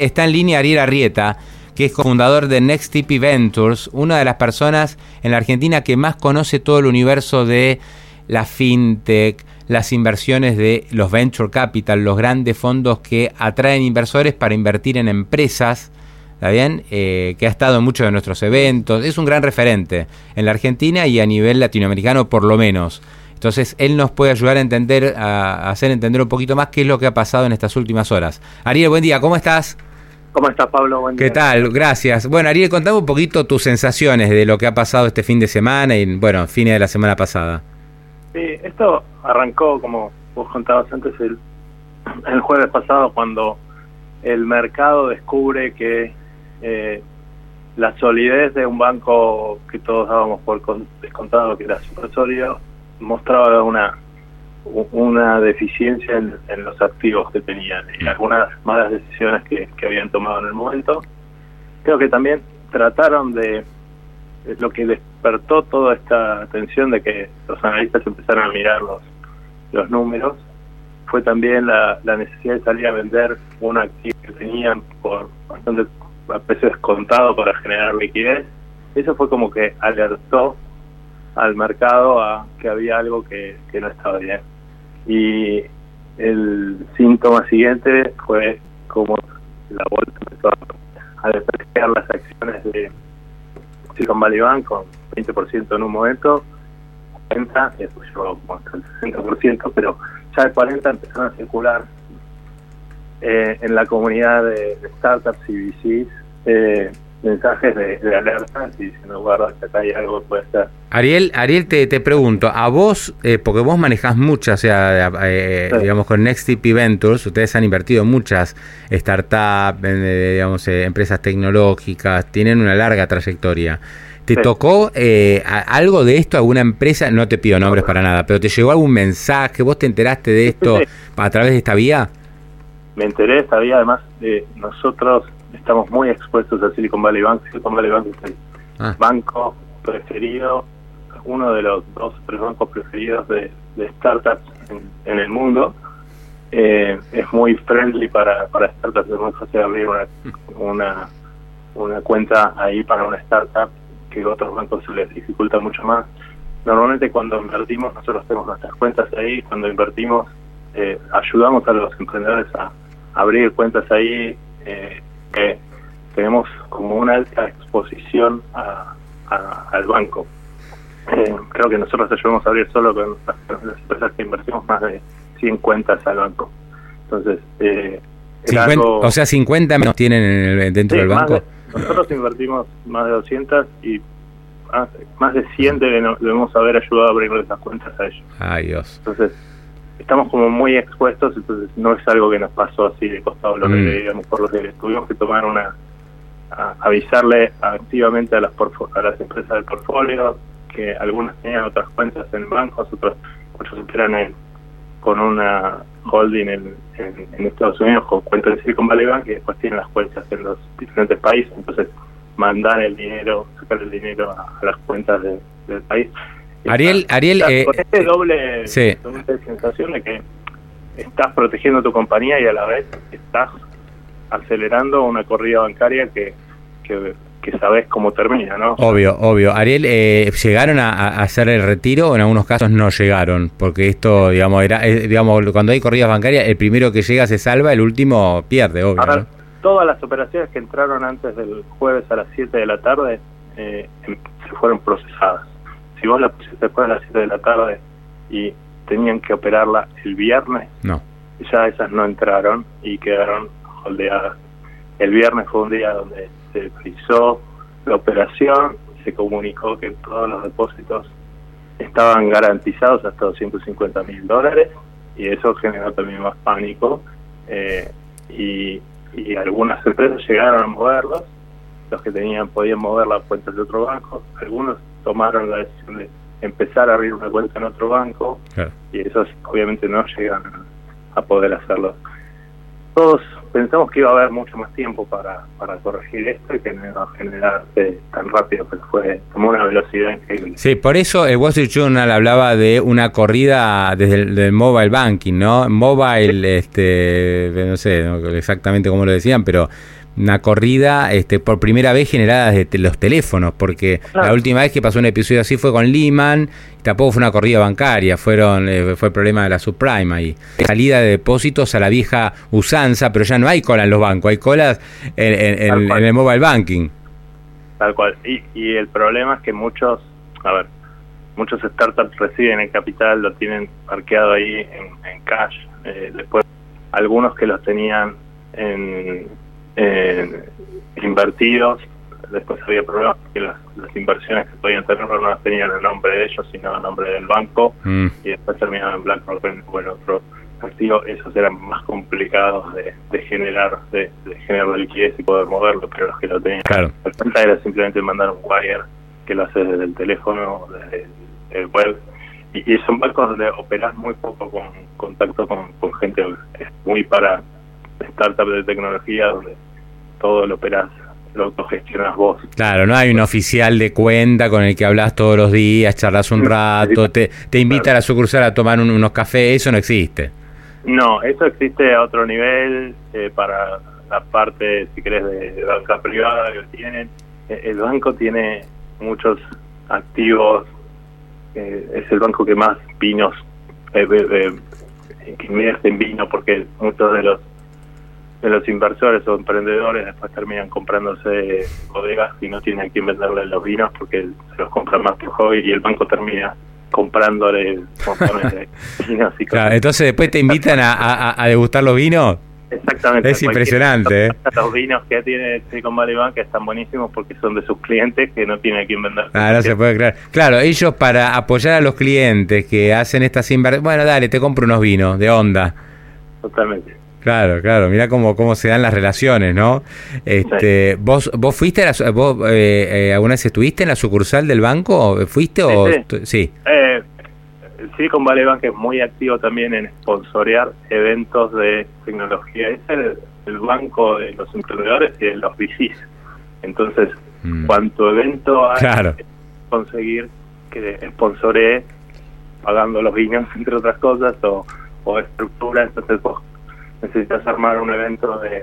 Está en línea Ariel Arrieta, que es cofundador de Next Ventures, una de las personas en la Argentina que más conoce todo el universo de la fintech, las inversiones de los venture capital, los grandes fondos que atraen inversores para invertir en empresas. ¿Está bien? Eh, que ha estado en muchos de nuestros eventos. Es un gran referente en la Argentina y a nivel latinoamericano por lo menos. Entonces, él nos puede ayudar a entender, a hacer entender un poquito más qué es lo que ha pasado en estas últimas horas. Ariel, buen día, ¿cómo estás? ¿Cómo estás, Pablo? Buen ¿Qué tal? Gracias. Bueno, Ariel, contame un poquito tus sensaciones de lo que ha pasado este fin de semana y, bueno, fines de la semana pasada. Sí, esto arrancó, como vos contabas antes, el, el jueves pasado, cuando el mercado descubre que eh, la solidez de un banco que todos dábamos por descontado, que era super sólido, mostraba una una deficiencia en, los activos que tenían y mm. algunas malas decisiones que, habían tomado en el momento. Creo que también trataron de lo que despertó toda esta atención de que los analistas empezaron a mirar los, los números fue también la, necesidad de salir a vender un activo que tenían por bastante a precio descontado para generar liquidez. Eso fue como que alertó al mercado a que había algo que, que no estaba bien y el síntoma siguiente fue como la bolsa empezó a despreciar las acciones de Silicon Valley Bank con 20% en un momento, 40, y después llegó como hasta el 60%, pero ya el 40 empezaron a circular eh, en la comunidad de, startups y VCs eh, mensajes de, alerta y diciendo, guarda, que acá hay algo que puede ser. Ariel, Ariel te, te pregunto, a vos, eh, porque vos manejás muchas, o sea, eh, digamos con NextTP Ventures, ustedes han invertido muchas startups, eh, digamos, empresas tecnológicas, tienen una larga trayectoria. ¿Te tocó algo de esto, alguna empresa? No te pido nombres para nada, pero ¿te llegó algún mensaje? ¿Vos te enteraste de esto a través de esta vía? Me enteré de esta vía, además, de nosotros estamos muy expuestos a Silicon Valley Bank. Silicon Valley Bank es el ah. banco preferido, uno de los dos o tres bancos preferidos de, startups en, el mundo. Eh, es muy friendly para, para startups, es muy fácil abrir una, una, una cuenta ahí para una startup que otros bancos se les dificulta mucho más. Normalmente cuando invertimos, nosotros tenemos nuestras cuentas ahí, cuando invertimos eh, ayudamos a los emprendedores a abrir cuentas ahí, eh, que tenemos como una alta exposición al banco. Eh, creo que nosotros ayudamos a abrir solo con las, empresas que invertimos más de 100 cuentas al banco. Entonces, eh, o sea, 50 menos tienen dentro del banco. nosotros invertimos más de 200 y más, de 100 debemos haber ayudado a abrir esas cuentas a ellos. Ay, Dios. Entonces, estamos como muy expuestos, entonces no es algo que nos pasó así de costado lo que mm. digamos por los que tuvimos que tomar una avisarle activamente a las a las empresas del portfolio que algunas tenían otras cuentas en bancos, otros muchos operan con una holding en, en, Estados Unidos con cuentas de Silicon Valley Bank y después tienen las cuentas en los diferentes países, entonces mandar el dinero, sacar el dinero a, las cuentas del país Ariel, Ariel, eh, con este doble, sensación de que estás protegiendo tu compañía y a la vez estás acelerando una corrida bancaria que, que, sabes cómo termina, ¿no? Obvio, obvio. Ariel, eh, ¿llegaron a, hacer el retiro o en algunos casos no llegaron? Porque esto, digamos, era, eh, digamos, cuando hay corridas bancarias, el primero que llega se salva, el último pierde, obvio. todas las operaciones que entraron antes del jueves a las 7 de la tarde em, se fueron procesadas si vos la pusiste después de las 7 de la tarde y tenían que operarla el viernes, no. ya esas no entraron y quedaron holdeadas. El viernes fue un día donde se frizó la operación, se comunicó que todos los depósitos estaban garantizados hasta 250 mil dólares y eso generó también más pánico eh, y, y algunas empresas llegaron a moverlos, los que tenían podían mover las cuentas de otro banco, algunos tomaron la decisión de empezar a abrir una cuenta en otro banco y esos obviamente no llegan a, poder hacerlo. todos pensamos que iba a haber mucho más tiempo para, para corregir esto y que no iba a generarse tan rápido, pero fue como una velocidad increíble. Sí, por eso el Wall Street Journal hablaba de una corrida desde el mobile banking, ¿no? Mobile, este, no sé exactamente cómo lo decían, pero una corrida este, por primera vez generada desde los teléfonos, porque la última vez que pasó un episodio así fue con Lehman, tampoco fue una corrida bancaria, fueron eh, fue el problema de la subprime ahí. Salida de depósitos a la vieja usanza, pero ya no hay cola en los bancos, hay colas en, el mobile banking. Tal cual. Y, y el problema es que muchos, a ver, muchos startups reciben el capital, lo tienen parqueado ahí en, cash, eh, después algunos que los tenían en eh, invertidos. Después había problemas porque las, inversiones que podían tener no las tenían el nombre de ellos, sino el nombre del banco. Mm. Y después terminaban en BlackRock o en otro activo. Esos eran más complicados de, generar de, generar liquidez y poder moverlo, pero los que lo tenían. Claro. La cuenta era simplemente mandar un wire que lo haces desde el teléfono, desde el web. Y, son bancos donde operas muy poco con contacto con, con gente muy para startups de tecnología donde todo lo operas, lo autogestionas vos. Claro, no hay un oficial de cuenta con el que hablas todos los días, charlas un rato, te, te invita a la sucursal a tomar unos cafés, eso no existe. No, eso existe a otro nivel eh, para la parte, si querés, de, banca privada que tienen. Eh, el banco tiene muchos activos, eh, es el banco que más vinos, que invierte en vino, porque muchos de los de los inversores o emprendedores después terminan comprándose bodegas y no tienen a quién venderle los vinos porque se los compran más por hobby y el banco termina comprándole montones de vinos y claro, entonces después te invitan a, a, degustar los vinos Exactamente. Es impresionante. ¿eh? Los vinos que tiene Silicon Valley Bank están buenísimos porque son de sus clientes que no tienen a quién vender. Ah, no se puede creer. Claro, ellos para apoyar a los clientes que hacen estas inversiones, bueno, dale, te compro unos vinos de onda. Totalmente. Claro, claro, mira cómo, cómo se dan las relaciones, ¿no? Este, ¿Vos vos fuiste, a la, vos eh, eh, alguna vez estuviste en la sucursal del banco? ¿Fuiste o...? Sí. Eh, Silicon Valley Bank es muy activo también en sponsorear eventos de tecnología. Es el, banco de los emprendedores y de los VCs. Entonces, mm. cuanto evento hay, claro. conseguir que sponsoree pagando los vinos, entre otras cosas, o, o estructura, entonces vos necesitas armar un evento de,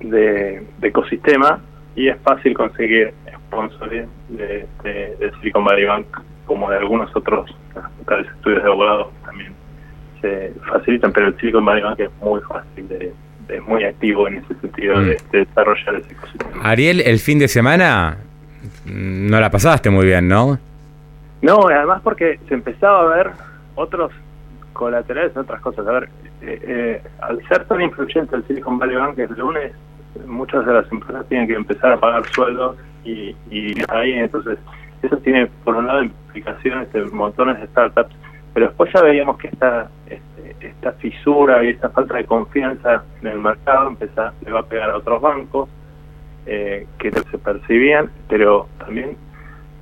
de, ecosistema y es fácil conseguir sponsors de, de, Silicon Valley Bank como de algunos otros estudios de abogados también se facilitan, pero el Silicon Valley Bank es muy fácil de, es muy activo en ese sentido de, mm. desarrollar ese ecosistema. Ariel, el fin de semana no la pasaste muy bien, ¿no? No, además porque se empezaba a ver otros colaterales, otras cosas. A ver, eh, eh, al ser tan influyente el Silicon Valley Bank el lunes, muchas de las empresas tienen que empezar a pagar sueldos y, ahí entonces eso tiene por un lado implicaciones de montones de startups, pero después ya veíamos que esta este, esta fisura y esta falta de confianza en el mercado empezó, le va a pegar a otros bancos eh, que se percibían, pero también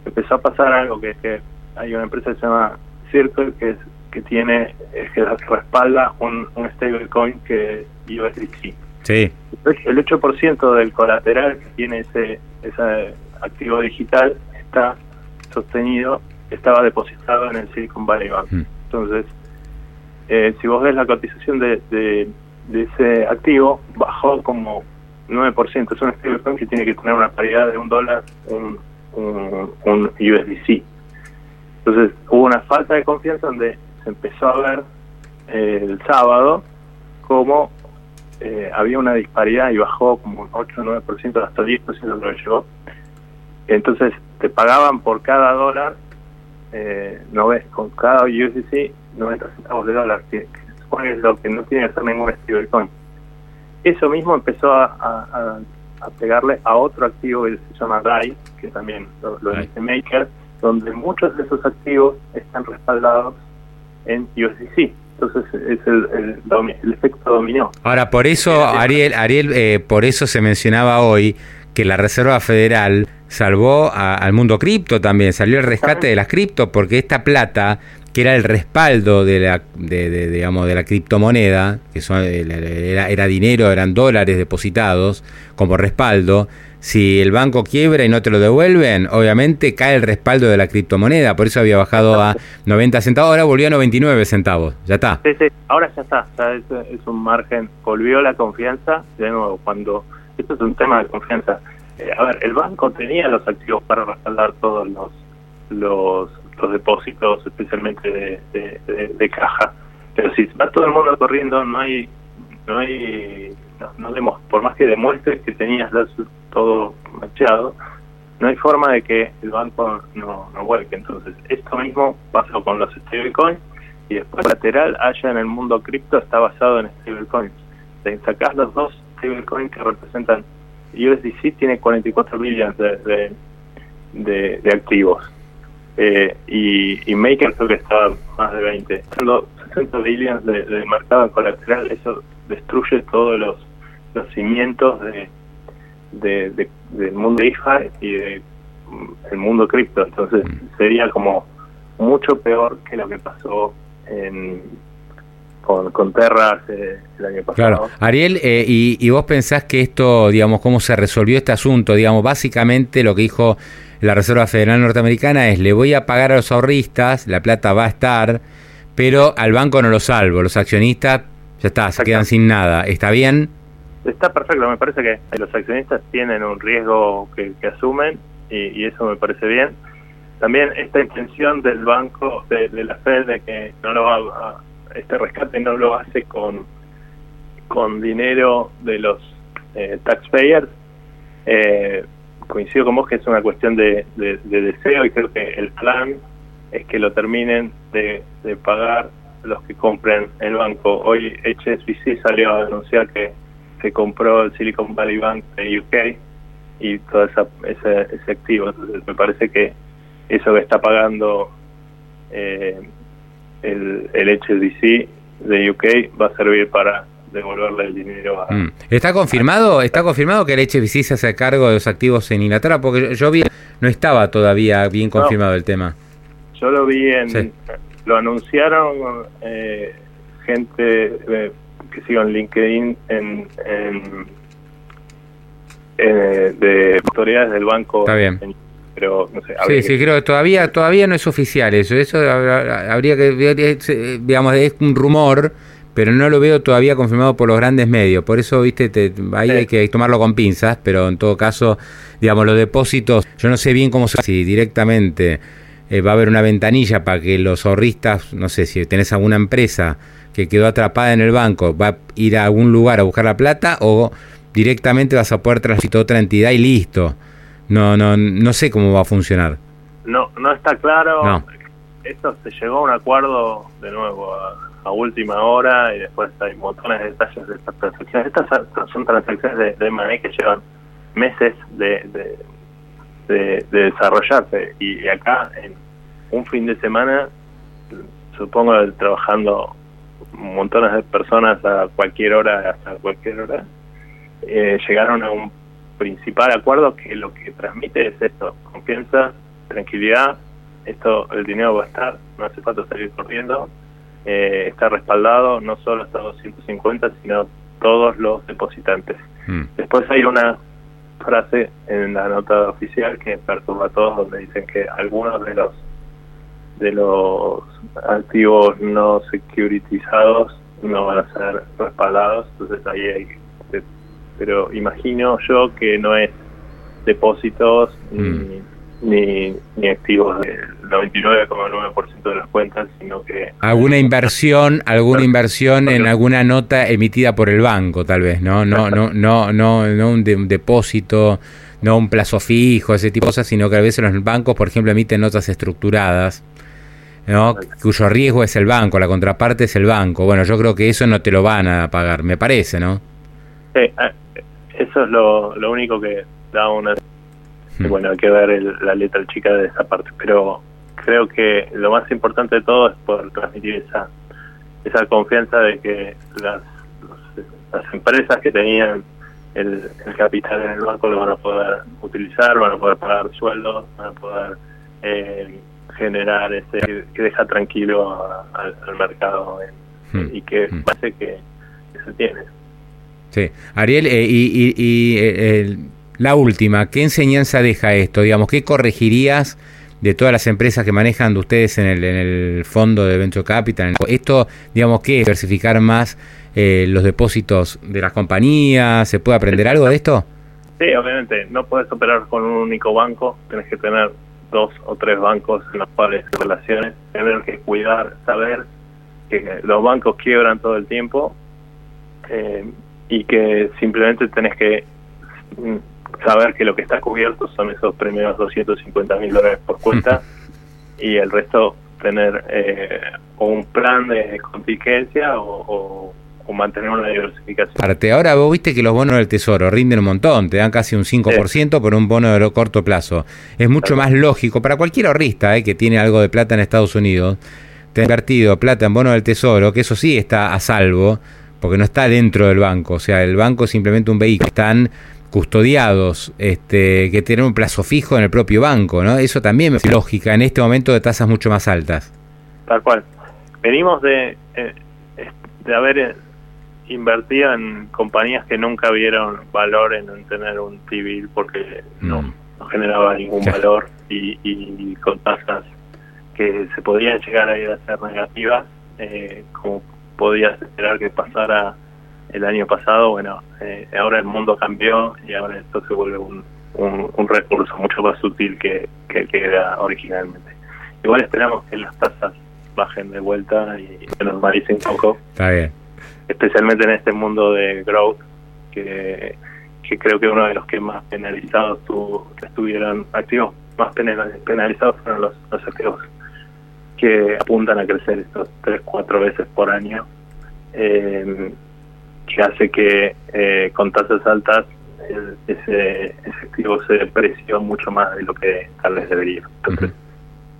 empezó a pasar algo que que hay una empresa que se llama Circle que es que tiene que respalda un, un stablecoin que es USDC. Sí. El 8% del colateral que tiene ese, ese activo digital está sostenido, estaba depositado en el Silicon Valley Bank. Mm. Entonces, eh, si vos ves la cotización de, de, ese activo, bajó como 9%. Es un stablecoin que tiene que tener una paridad de un dólar, un, un, un USDC. Entonces, hubo una falta de confianza donde se empezó a ver eh, el sábado como eh, había una disparidad y bajó como un 8 o 9% hasta 10% lo que llegó. Entonces te pagaban por cada dólar, eh, no ves, con cada USDC 90 centavos de dólar, que, supone lo que no tiene que ser ningún stablecoin. Eso mismo empezó a, pegarle a otro activo que se llama DAI, que también lo, lo dice Maker, donde muchos de esos activos están respaldados en USDC. Entonces es el, el, efecto dominó. Ahora, por eso, Ariel, Ariel eh, por eso se mencionaba hoy que la Reserva Federal salvó al mundo cripto también, salió el rescate de las cripto, porque esta plata que era el respaldo de la, de, digamos, de la criptomoneda, que son, era, era dinero, eran dólares depositados como respaldo, si el banco quiebra y no te lo devuelven, obviamente cae el respaldo de la criptomoneda, por eso había bajado a 90 centavos, ahora volvió a 99 centavos, ya está. Sí, ahora ya está, es, un margen, volvió la confianza, de nuevo, cuando, esto es un tema de confianza, eh, a ver, el banco tenía los activos para respaldar todos los, los los depósitos, especialmente de, caja. Pero si va todo el mundo corriendo, no hay, no hay, no, no por más que demuestres que tenías todo machado, no hay forma de que el banco no, no vuelque. Entonces, esto mismo pasó con los stablecoins y después lateral allá en el mundo cripto está basado en stablecoins. Si sacás los dos stablecoins que representan USDC tiene 44 billones de, de, de activos eh, y, y, Maker creo que estaba más de 20. Estando 60 billions de, de, mercado colateral, eso destruye todos los, los cimientos de, de, del mundo IFA y del el mundo cripto. Entonces mm. sería como mucho peor que lo que pasó en, con, con Terra el año pasado. Claro, Ariel, eh, y, y, vos pensás que esto, digamos, cómo se resolvió este asunto, digamos, básicamente lo que dijo la Reserva Federal Norteamericana es le voy a pagar a los ahorristas, la plata va a estar, pero al banco no lo salvo, los accionistas ya está, se quedan sin nada. ¿Está bien? Está perfecto, me parece que los accionistas tienen un riesgo que, asumen y, eso me parece bien. También esta intención del banco, de, la Fed, de que no lo este rescate no lo hace con, con dinero de los eh, taxpayers, eh, coincido con vos que es una cuestión de, deseo y creo que el plan es que lo terminen de, pagar los que compren el banco. Hoy HSBC salió a denunciar que se compró el Silicon Valley Bank de UK y todo esa, ese, ese activo. Entonces me parece que eso que está pagando eh, el, el HSBC de UK va a servir para devolverle el dinero a... Mm. ¿Está confirmado está confirmado que el HBC se hace cargo de los activos en Inglaterra? Porque yo vi, no estaba todavía bien confirmado el tema. Yo lo vi en... Lo anunciaron eh, gente eh, que sigo en LinkedIn en, eh, de autoridades del banco. Está bien. pero no sé. Sí, sí, creo que todavía, todavía no es oficial eso. Eso habría que, digamos, es un rumor pero no lo veo todavía confirmado por los grandes medios. Por eso, viste, te, ahí hay que tomarlo con pinzas, pero en todo caso, digamos, los depósitos, yo no sé bien cómo se si directamente eh, va a haber una ventanilla para que los ahorristas, no sé, si tenés alguna empresa que quedó atrapada en el banco, va a ir a algún lugar a buscar la plata o directamente vas a poder transitar a otra entidad y listo. No, no, no sé cómo va a funcionar. No, no está claro. No. Esto se llegó a un acuerdo de nuevo a última hora y después hay montones de detalles de estas transacciones. Estas son transacciones de, de M&A que llevan meses de, de, desarrollarse y acá en un fin de semana, supongo trabajando montones de personas a cualquier hora, hasta cualquier hora, eh, llegaron a un principal acuerdo que lo que transmite es esto, confianza, tranquilidad, esto el dinero va a estar, no hace falta salir corriendo, eh, está respaldado no solo hasta 250, sino todos los depositantes. Mm. Después hay una frase en la nota oficial que perturba a todos, donde dicen que algunos de los de los activos no securitizados no van a ser respaldados, entonces ahí hay pero imagino yo que no es depósitos mm. ni ni, ni activos del 99,9% de las cuentas, sino que... Alguna inversión, alguna inversión en alguna nota emitida por el banco, tal vez, ¿no? No, no, no, no, no un, depósito, no un plazo fijo, ese tipo de cosas, sino que a veces los bancos, por ejemplo, emiten notas estructuradas. ¿No? cuyo riesgo es el banco, la contraparte es el banco. Bueno, yo creo que eso no te lo van a pagar, me parece, ¿no? Sí, eh, eso es lo, lo único que da una Hmm. bueno, hay que ver la letra chica de esa parte, pero creo que lo más importante de todo es poder transmitir esa esa confianza de que las, las empresas que tenían el, capital en el banco lo van a poder utilizar, van a poder pagar sueldos, van a poder eh, generar ese que deja tranquilo al, mercado hmm. y que hmm. parece que, se tiene. Sí, Ariel, eh, y, y, eh, la última, ¿qué enseñanza deja esto? Digamos, ¿qué corregirías de todas las empresas que manejan de ustedes en el, en el fondo de Venture Capital? Esto, digamos, ¿qué es diversificar más eh, los depósitos de las compañías? ¿Se puede aprender algo de esto? Sí, obviamente, no puedes operar con un único banco, tienes que tener dos o tres bancos en los cuales relaciones, tener que cuidar, saber que los bancos quiebran todo el tiempo eh, y que simplemente tenés que mm, saber que lo que está cubierto son esos primeros 250 mil dólares por cuenta y el resto tener eh, un plan de contingencia o o mantener una diversificación. Parte, ahora vos viste que los bonos del Tesoro rinden un montón, te dan casi un 5% por un bono de corto plazo. Es mucho más lógico para cualquier ahorrista eh, que tiene algo de plata en Estados Unidos, te ha invertido plata en bonos del Tesoro, que eso sí está a salvo, porque no está dentro del banco, o sea, el banco es simplemente un vehículo, están custodiados, este, que tienen un plazo fijo en el propio banco, ¿no? Eso también es lógica en este momento de tasas mucho más altas. Tal cual. Venimos de, eh, de haber invertía en compañías que nunca vieron valor en tener un T-bill porque no, mm. no generaba ningún valor y, con tasas que se podían llegar a ir a ser negativas, eh, como podías esperar que pasara el año pasado. Bueno, eh, ahora el mundo cambió y ahora esto se vuelve un, un, recurso mucho más útil que, que, que era originalmente. Igual esperamos que las tasas bajen de vuelta y se normalicen un poco. Está bien especialmente en este mundo de growth, que, que creo que uno de los que más penalizados estuvieron activos, más penalizados fueron los, los activos que apuntan a crecer estos tres, cuatro veces por año, eh, que hace que eh, con tasas altas ese, ese activo se depreció mucho más de lo que tal vez debería. Entonces,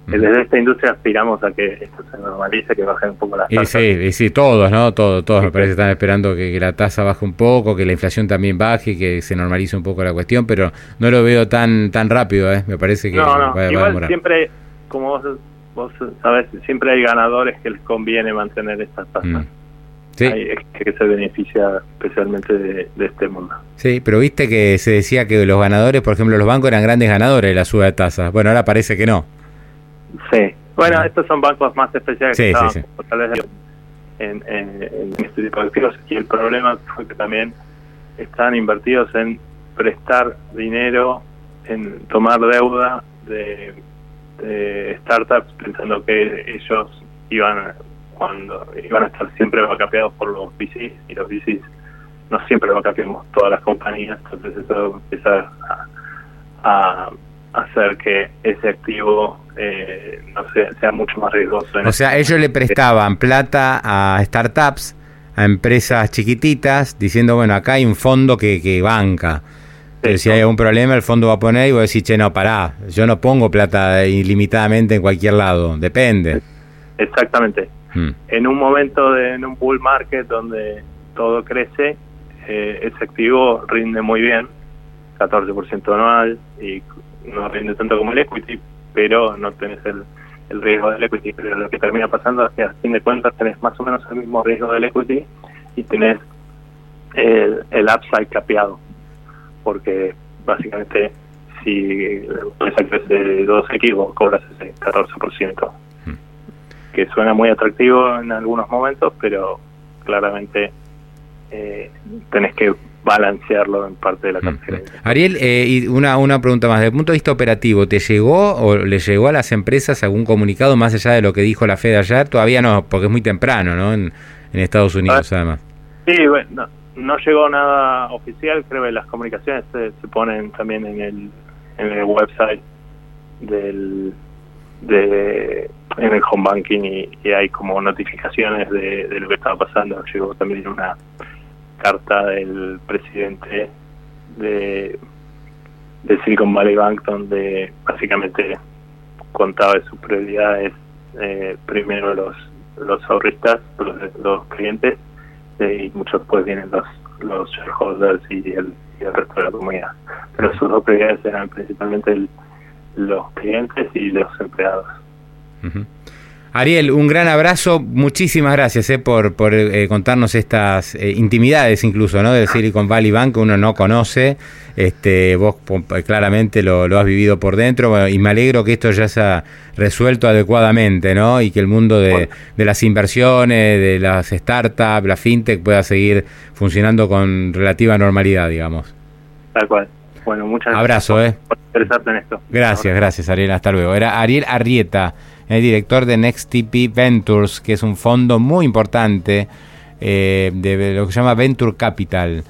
desde esta industria aspiramos a que esto se normalice, que bajen un poco las tasas. Sí, y sí, todos, ¿no? Todos, todos me parece están esperando que, la tasa baje un poco, que la inflación también baje, que se normalice un poco la cuestión, pero no lo veo tan tan rápido, ¿eh? Me parece que no, no. Igual siempre, como vos, vos sabés, siempre hay ganadores que les conviene mantener estas tasas. Mm. Sí. Hay que se beneficia especialmente de, de, este mundo. Sí, pero viste que se decía que los ganadores, por ejemplo, los bancos eran grandes ganadores de la suba de tasas. Bueno, ahora parece que no. Sí, bueno, estos son bancos más especiales que tal vez en, en, este tipo de activos y el problema fue que también están invertidos en prestar dinero, en tomar deuda de, startups pensando que ellos iban cuando iban a estar siempre vacapeados por los VCs y los VCs no siempre vacapeamos todas las compañías, entonces eso empieza a hacer que ese activo eh, no sea, sea mucho más riesgoso. O sea, ellos le prestaban plata a startups, a empresas chiquititas, diciendo, bueno, acá hay un fondo que, que banca. si hay algún problema, el fondo va a poner y vos decís, che, no, pará, yo no pongo plata ilimitadamente en cualquier lado, depende. Exactamente. Hmm. En un momento, de, en un bull market donde todo crece, eh, ese activo rinde muy bien, 14% anual, y no rinde tanto como el equity, pero no tenés el, riesgo del equity. Pero lo que termina pasando es que a fin de cuentas tenés más o menos el mismo riesgo del equity y tenés el, el upside capeado, porque básicamente si la empresa crece 2X vos cobras ese 14%, hmm. que suena muy atractivo en algunos momentos, pero claramente eh, tenés que balancearlo en parte de la mm, cartera. Ariel, eh, y una, una pregunta más, desde el punto de vista operativo, ¿te llegó o le llegó a las empresas algún comunicado más allá de lo que dijo la Fed ayer? Todavía no, porque es muy temprano, ¿no? En, Estados Unidos, ah, además. Sí, bueno, no, llegó nada oficial, creo que las comunicaciones se, ponen también en el, en el website del de en el home banking y, hay como notificaciones de, de, lo que estaba pasando. Llegó también una carta del presidente de, Silicon Valley Bank donde básicamente contaba de sus prioridades eh, primero los los ahorristas, los, clientes eh, y muchos después vienen los los shareholders y el, y el resto de la comunidad. Pero sus dos prioridades eran principalmente los clientes y los empleados. Ariel, un gran abrazo, muchísimas gracias eh, por, por eh, contarnos estas eh, intimidades incluso, ¿no? Del Silicon Valley Bank que uno no conoce, este, vos claramente lo, has vivido por dentro y me alegro que esto ya se ha resuelto adecuadamente, ¿no? Y que el mundo de, de las inversiones, de las startups, la fintech pueda seguir funcionando con relativa normalidad, digamos. Tal cual. Bueno, muchas gracias. Abrazo, ¿eh? Por interesarte en esto. Gracias, gracias, Ariel. Hasta luego. Era Ariel Arrieta el director de NextTP Ventures, que es un fondo muy importante eh, de lo que se llama Venture Capital.